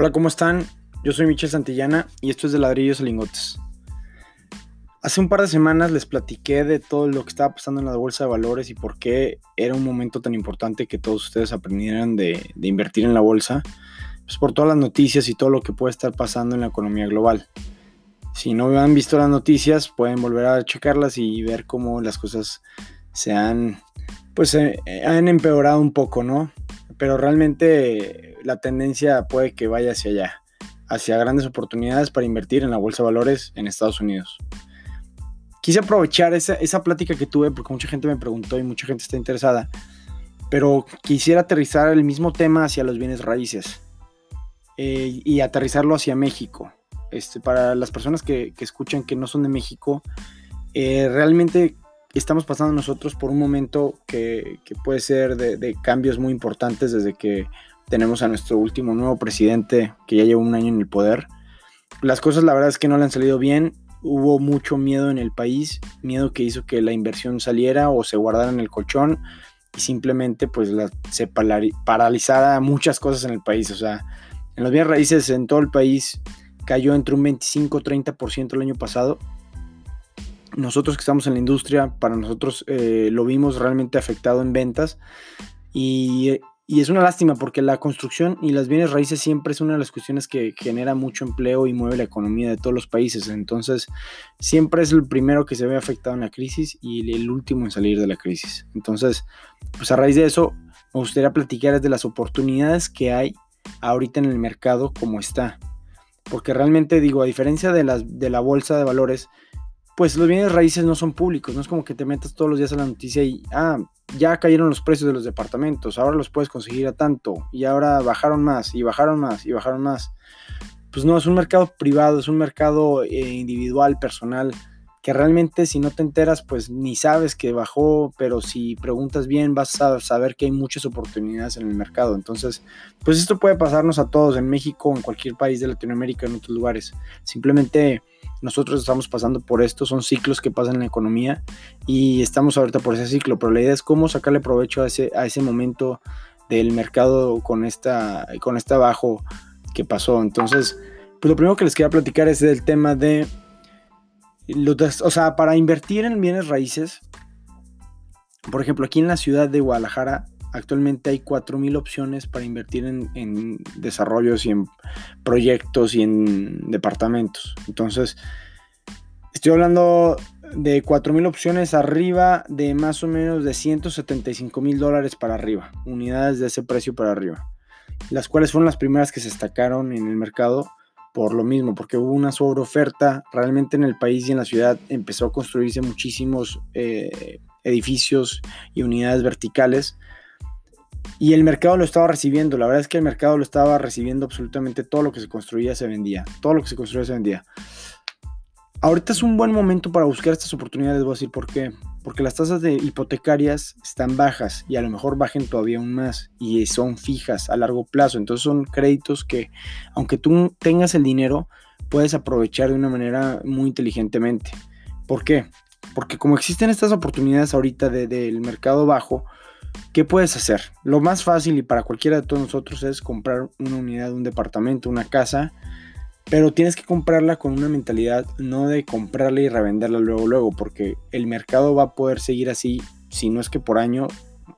Hola, ¿cómo están? Yo soy Michel Santillana y esto es de Ladrillos a Lingotes. Hace un par de semanas les platiqué de todo lo que estaba pasando en la bolsa de valores y por qué era un momento tan importante que todos ustedes aprendieran de, invertir en la bolsa, pues por todas las noticias y todo lo que puede estar pasando en la economía global. Si no han visto las noticias, pueden volver a checarlas y ver cómo las cosas se han, pues, eh, han empeorado un poco, ¿no? Pero realmente la tendencia puede que vaya hacia allá, hacia grandes oportunidades para invertir en la bolsa de valores en Estados Unidos. Quise aprovechar esa, esa plática que tuve porque mucha gente me preguntó y mucha gente está interesada, pero quisiera aterrizar el mismo tema hacia los bienes raíces eh, y aterrizarlo hacia México. Este, para las personas que, escuchan que no son de México, eh, realmente estamos pasando nosotros por un momento que, puede ser de, cambios muy importantes desde que tenemos a nuestro último nuevo presidente que ya lleva un año en el poder. Las cosas la verdad es que no le han salido bien. Hubo mucho miedo en el país, miedo que hizo que la inversión saliera o se guardara en el colchón y simplemente pues se paralizara muchas cosas en el país. O sea, en los bienes raíces en todo el país cayó entre un 25-30% el año pasado. Nosotros que estamos en la industria, para nosotros eh, lo vimos realmente afectado en ventas y y es una lástima porque la construcción y las bienes raíces siempre es una de las cuestiones que genera mucho empleo y mueve la economía de todos los países. Entonces, siempre es el primero que se ve afectado en la crisis y el último en salir de la crisis. Entonces, pues a raíz de eso, me gustaría platicar de las oportunidades que hay ahorita en el mercado como está. Porque realmente digo, a diferencia de, las, de la bolsa de valores, pues los bienes raíces no son públicos, no es como que te metas todos los días a la noticia y, ah, ya cayeron los precios de los departamentos, ahora los puedes conseguir a tanto, y ahora bajaron más, y bajaron más, y bajaron más. Pues no, es un mercado privado, es un mercado eh, individual, personal, que realmente si no te enteras, pues ni sabes que bajó, pero si preguntas bien vas a saber que hay muchas oportunidades en el mercado. Entonces, pues esto puede pasarnos a todos en México, en cualquier país de Latinoamérica, en otros lugares. Simplemente nosotros estamos pasando por esto, son ciclos que pasan en la economía y estamos ahorita por ese ciclo, pero la idea es cómo sacarle provecho a ese, a ese momento del mercado con esta, con este bajo que pasó. Entonces, pues lo primero que les quería platicar es del tema de, o sea, para invertir en bienes raíces, por ejemplo, aquí en la ciudad de Guadalajara, actualmente hay 4.000 opciones para invertir en, desarrollos y en proyectos y en departamentos. Entonces, estoy hablando de 4.000 opciones arriba de más o menos de 175 mil dólares para arriba, unidades de ese precio para arriba, las cuales fueron las primeras que se destacaron en el mercado por lo mismo, porque hubo una sobreoferta realmente en el país y en la ciudad empezó a construirse muchísimos eh, edificios y unidades verticales y el mercado lo estaba recibiendo. La verdad es que el mercado lo estaba recibiendo absolutamente todo lo que se construía se vendía. Todo lo que se construía se vendía. Ahorita es un buen momento para buscar estas oportunidades. Voy a decir por qué. Porque las tasas de hipotecarias están bajas y a lo mejor bajen todavía aún más y son fijas a largo plazo. Entonces son créditos que, aunque tú tengas el dinero, puedes aprovechar de una manera muy inteligentemente. ¿Por qué? Porque como existen estas oportunidades ahorita del mercado bajo, ¿Qué puedes hacer? Lo más fácil y para cualquiera de todos nosotros es comprar una unidad, un departamento, una casa, pero tienes que comprarla con una mentalidad no de comprarla y revenderla luego, luego, porque el mercado va a poder seguir así, si no es que por año,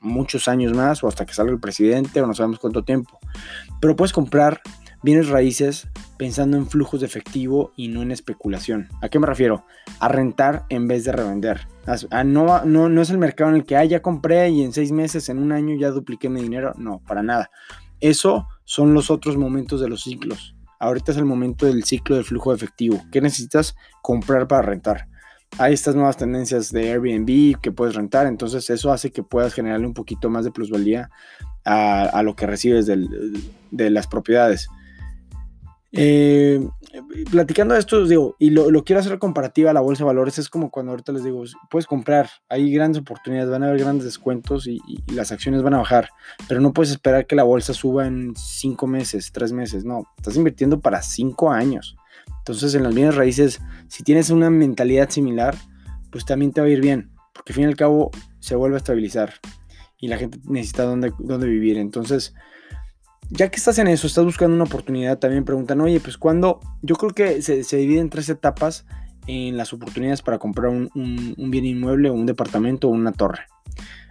muchos años más o hasta que salga el presidente o no sabemos cuánto tiempo. Pero puedes comprar bienes raíces pensando en flujos de efectivo y no en especulación. ¿A qué me refiero? A rentar en vez de revender. no, no, no es el mercado en el que ah, ya compré y en seis meses, en un año ya dupliqué mi dinero. No, para nada. Eso son los otros momentos de los ciclos. Ahorita es el momento del ciclo del flujo de efectivo. ¿Qué necesitas comprar para rentar? Hay estas nuevas tendencias de Airbnb que puedes rentar, entonces eso hace que puedas generarle un poquito más de plusvalía a, lo que recibes de las propiedades. Eh, platicando de esto, digo, y lo, quiero hacer comparativa a la bolsa de valores, es como cuando ahorita les digo, puedes comprar, hay grandes oportunidades, van a haber grandes descuentos y, las acciones van a bajar, pero no puedes esperar que la bolsa suba en cinco meses, tres meses, no, estás invirtiendo para cinco años. Entonces, en las bienes raíces, si tienes una mentalidad similar, pues también te va a ir bien, porque al fin y al cabo se vuelve a estabilizar y la gente necesita dónde, dónde vivir. Entonces, ya que estás en eso, estás buscando una oportunidad, también preguntan, oye, pues cuando, yo creo que se, se divide en tres etapas en las oportunidades para comprar un, bien inmueble un departamento o una torre.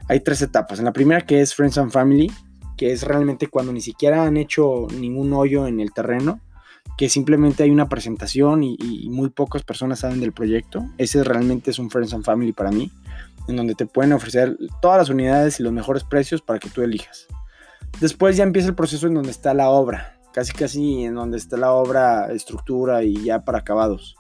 Hay tres etapas. En la primera que es Friends and Family, que es realmente cuando ni siquiera han hecho ningún hoyo en el terreno, que simplemente hay una presentación y muy pocas personas saben del proyecto. Ese realmente es un Friends and Family para mí, en donde te pueden ofrecer todas las unidades y los mejores precios para que tú elijas. Después ya empieza el proceso en donde está la obra, casi casi en donde está la obra, estructura y ya para acabados.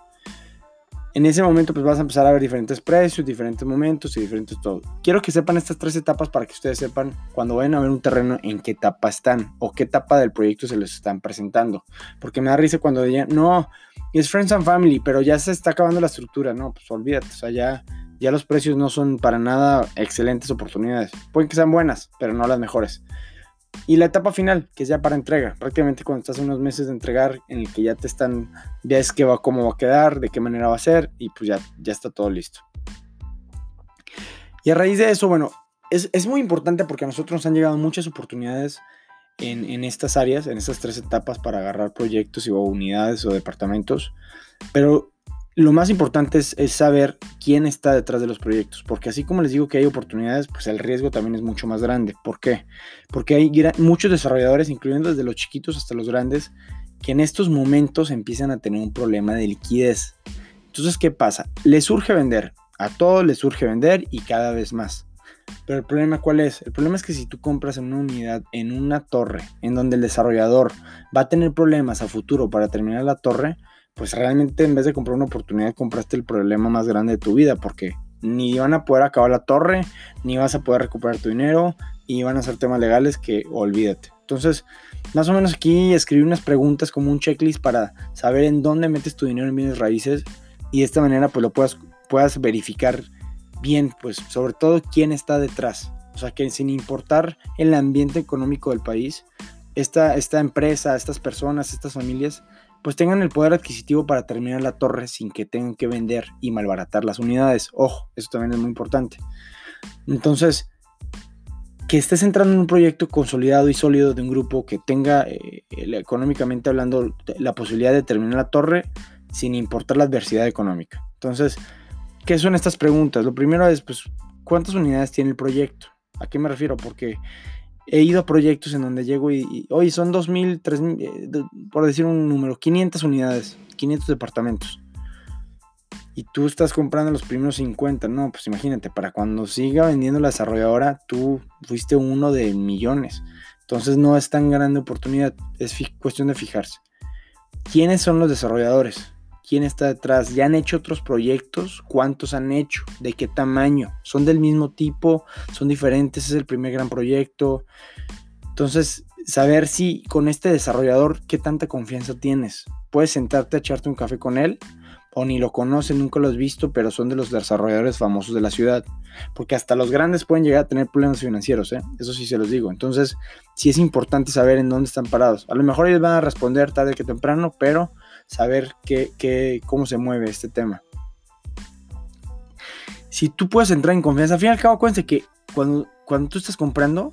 En ese momento pues vas a empezar a ver diferentes precios, diferentes momentos y diferentes todo. Quiero que sepan estas tres etapas para que ustedes sepan cuando vayan a ver un terreno en qué etapa están o qué etapa del proyecto se les están presentando. Porque me da risa cuando digan, no, es Friends and Family, pero ya se está acabando la estructura. No, pues olvídate, o sea, ya, ya los precios no son para nada excelentes oportunidades. Pueden que sean buenas, pero no las mejores. Y la etapa final, que es ya para entrega, prácticamente cuando estás unos meses de entregar, en el que ya te están, ves que va, cómo va a quedar, de qué manera va a ser, y pues ya, ya está todo listo. Y a raíz de eso, bueno, es, es muy importante porque a nosotros nos han llegado muchas oportunidades en, en, estas áreas, en estas tres etapas para agarrar proyectos y, o unidades o departamentos, pero lo más importante es, saber quién está detrás de los proyectos, porque así como les digo que hay oportunidades, pues el riesgo también es mucho más grande. ¿Por qué? Porque hay muchos desarrolladores, incluyendo desde los chiquitos hasta los grandes, que en estos momentos empiezan a tener un problema de liquidez. Entonces, ¿qué pasa? Les surge vender, a todos les surge vender y cada vez más. Pero el problema cuál es? El problema es que si tú compras en una unidad, en una torre, en donde el desarrollador va a tener problemas a futuro para terminar la torre, pues realmente en vez de comprar una oportunidad compraste el problema más grande de tu vida porque ni van a poder acabar la torre, ni vas a poder recuperar tu dinero y van a ser temas legales que olvídate. Entonces, más o menos aquí escribí unas preguntas como un checklist para saber en dónde metes tu dinero en bienes raíces y de esta manera pues lo puedas, puedas verificar bien, pues sobre todo quién está detrás. O sea, que sin importar el ambiente económico del país, esta, esta empresa, estas personas, estas familias pues tengan el poder adquisitivo para terminar la torre sin que tengan que vender y malbaratar las unidades. Ojo, eso también es muy importante. Entonces, que estés entrando en un proyecto consolidado y sólido de un grupo que tenga, eh, económicamente hablando, la posibilidad de terminar la torre sin importar la adversidad económica. Entonces, ¿qué son estas preguntas? Lo primero es, pues, ¿cuántas unidades tiene el proyecto? ¿A qué me refiero? Porque he ido a proyectos en donde llego y, hoy son 2.000, 3.000, eh, por decir un número, 500 unidades, 500 departamentos. Y tú estás comprando los primeros 50, no, pues imagínate, para cuando siga vendiendo la desarrolladora, tú fuiste uno de millones. Entonces no es tan grande oportunidad, es cuestión de fijarse. ¿Quiénes son los desarrolladores? Quién está detrás, ya han hecho otros proyectos, cuántos han hecho, de qué tamaño, son del mismo tipo, son diferentes, es el primer gran proyecto. Entonces, saber si con este desarrollador, qué tanta confianza tienes. Puedes sentarte a echarte un café con él o ni lo conoces, nunca lo has visto, pero son de los desarrolladores famosos de la ciudad. Porque hasta los grandes pueden llegar a tener problemas financieros, ¿eh? eso sí se los digo. Entonces, sí es importante saber en dónde están parados. A lo mejor ellos van a responder tarde que temprano, pero saber qué, cómo se mueve este tema. Si tú puedes entrar en confianza, al fin y al cabo, acuérdense que cuando, cuando tú estás comprando,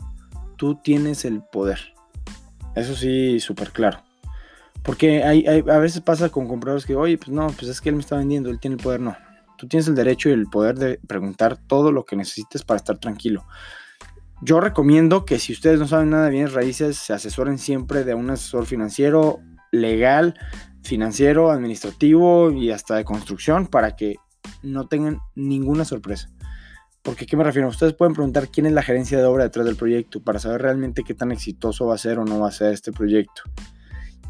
tú tienes el poder. Eso sí, súper claro. Porque hay, a veces pasa con compradores que, oye, pues no, pues es que él me está vendiendo, él tiene el poder. No, tú tienes el derecho y el poder de preguntar todo lo que necesites para estar tranquilo. Yo recomiendo que si ustedes no saben nada de bienes raíces, se asesoren siempre de un asesor financiero, legal, financiero, administrativo y hasta de construcción para que no tengan ninguna sorpresa. Porque, ¿qué me refiero? Ustedes pueden preguntar quién es la gerencia de obra detrás del proyecto para saber realmente qué tan exitoso va a ser o no va a ser este proyecto.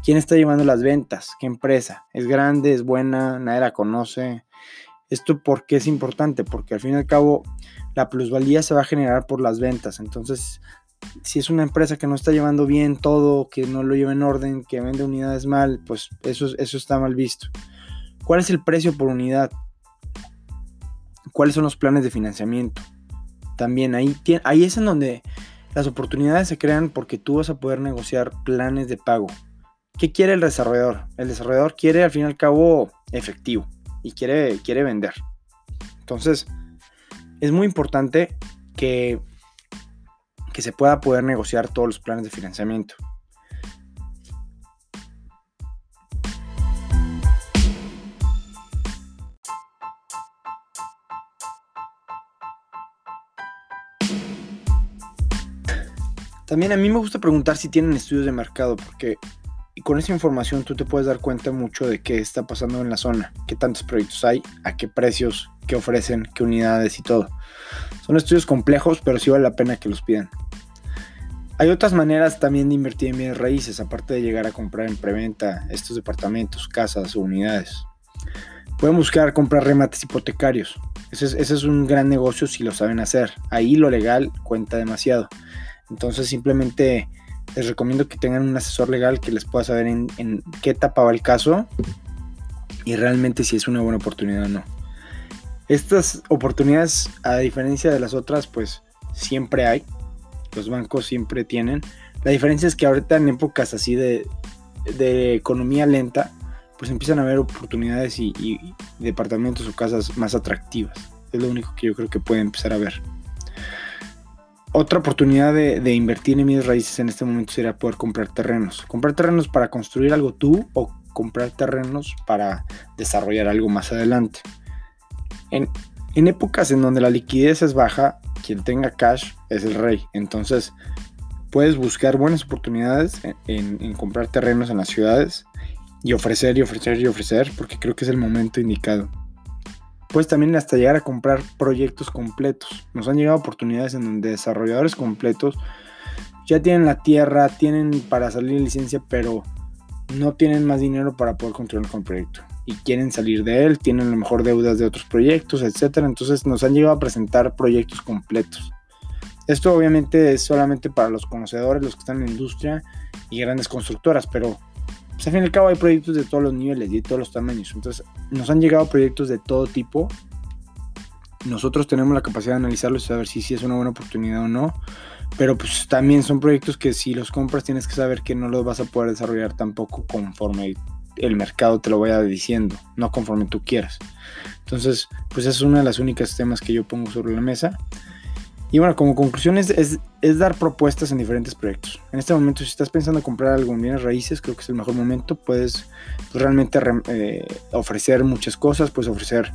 ¿Quién está llevando las ventas? ¿Qué empresa? ¿Es grande? ¿Es buena? ¿Nadie la conoce? ¿Esto por qué es importante? Porque al fin y al cabo la plusvalía se va a generar por las ventas. Entonces, si es una empresa que no está llevando bien todo, que no lo lleva en orden, que vende unidades mal, pues eso, eso está mal visto. ¿Cuál es el precio por unidad? ¿Cuáles son los planes de financiamiento? También ahí, ahí es en donde las oportunidades se crean porque tú vas a poder negociar planes de pago. ¿Qué quiere el desarrollador? El desarrollador quiere al fin y al cabo efectivo y quiere, quiere vender. Entonces, es muy importante que que se pueda poder negociar todos los planes de financiamiento. También a mí me gusta preguntar si tienen estudios de mercado, porque con esa información tú te puedes dar cuenta mucho de qué está pasando en la zona, qué tantos proyectos hay, a qué precios, qué ofrecen, qué unidades y todo. Son estudios complejos, pero sí vale la pena que los pidan. Hay otras maneras también de invertir en bienes raíces, aparte de llegar a comprar en preventa estos departamentos, casas o unidades. Pueden buscar comprar remates hipotecarios. Ese es, un gran negocio si lo saben hacer. Ahí lo legal cuenta demasiado. Entonces simplemente les recomiendo que tengan un asesor legal que les pueda saber en, qué etapa va el caso y realmente si es una buena oportunidad o no. Estas oportunidades, a diferencia de las otras, pues siempre hay. Los bancos siempre tienen. La diferencia es que ahorita en épocas así de, de economía lenta, pues empiezan a haber oportunidades y, departamentos o casas más atractivas. Es lo único que yo creo que puede empezar a ver. Otra oportunidad de, invertir en mis raíces en este momento sería poder comprar terrenos. Comprar terrenos para construir algo tú o comprar terrenos para desarrollar algo más adelante. En, épocas en donde la liquidez es baja, quien tenga cash es el rey. Entonces puedes buscar buenas oportunidades en comprar terrenos en las ciudades y ofrecer y ofrecer y ofrecer porque creo que es el momento indicado pues también hasta llegar a comprar proyectos completos. Nos han llegado oportunidades en donde desarrolladores completos ya tienen la tierra, tienen para salir licencia, pero no tienen más dinero para poder continuar con el proyecto. Y quieren salir de él, tienen a lo mejor deudas de otros proyectos, etc. Entonces nos han llegado a presentar proyectos completos. Esto obviamente es solamente para los conocedores, los que están en la industria y grandes constructoras, pero pues al fin y al cabo hay proyectos de todos los niveles y de todos los tamaños. Entonces, nos han llegado proyectos de todo tipo. Nosotros tenemos la capacidad de analizarlos y saber si, si es una buena oportunidad o no. Pero pues también son proyectos que si los compras tienes que saber que no los vas a poder desarrollar tampoco conforme el mercado te lo vaya diciendo, no conforme tú quieras. Entonces, pues es una de las únicas temas que yo pongo sobre la mesa. Y bueno, como conclusión es, es, dar propuestas en diferentes proyectos. En este momento, si estás pensando en comprar algo en bienes raíces, creo que es el mejor momento. Puedes realmente eh, ofrecer muchas cosas, puedes ofrecer,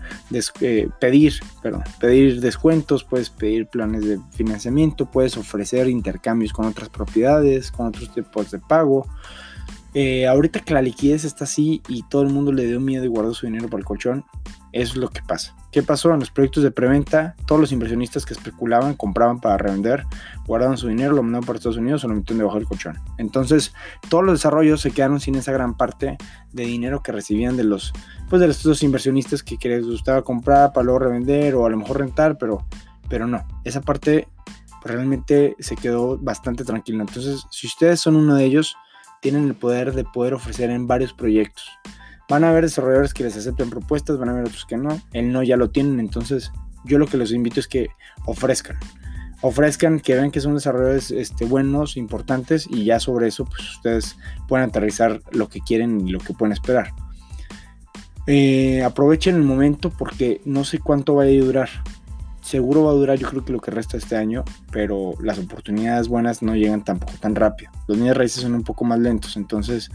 eh, pedir, perdón, pedir descuentos, puedes pedir planes de financiamiento, puedes ofrecer intercambios con otras propiedades, con otros tipos de pago. Eh, ahorita que la liquidez está así y todo el mundo le dio miedo y guardó su dinero para el colchón, es lo que pasa. ¿Qué pasó? En los proyectos de preventa, todos los inversionistas que especulaban, compraban para revender, guardaban su dinero, lo mandaban para Estados Unidos o lo metieron debajo del colchón. Entonces, todos los desarrollos se quedaron sin esa gran parte de dinero que recibían de los, pues de estos inversionistas que les gustaba comprar para luego revender o a lo mejor rentar, pero, pero no. Esa parte realmente se quedó bastante tranquila. Entonces, si ustedes son uno de ellos, tienen el poder de poder ofrecer en varios proyectos. Van a haber desarrolladores que les acepten propuestas, van a haber otros que no. El no ya lo tienen, entonces yo lo que les invito es que ofrezcan. Ofrezcan, que vean que son desarrolladores este, buenos, importantes y ya sobre eso pues ustedes pueden aterrizar lo que quieren y lo que pueden esperar. Eh, aprovechen el momento porque no sé cuánto vaya a durar. Seguro va a durar yo creo que lo que resta este año, pero las oportunidades buenas no llegan tampoco tan rápido. Los niños raíces son un poco más lentos, entonces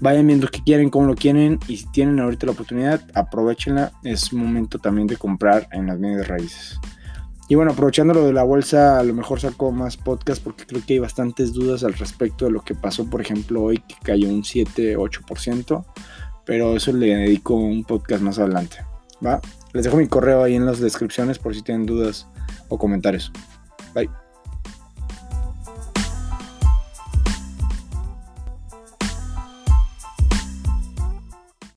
Vayan viendo qué quieren, cómo lo quieren y si tienen ahorita la oportunidad, aprovechenla. Es momento también de comprar en las bienes raíces. Y bueno, aprovechando lo de la bolsa, a lo mejor saco más podcast porque creo que hay bastantes dudas al respecto de lo que pasó, por ejemplo, hoy que cayó un 7-8%, pero eso le dedico un podcast más adelante. ¿va? Les dejo mi correo ahí en las descripciones por si tienen dudas o comentarios. Bye.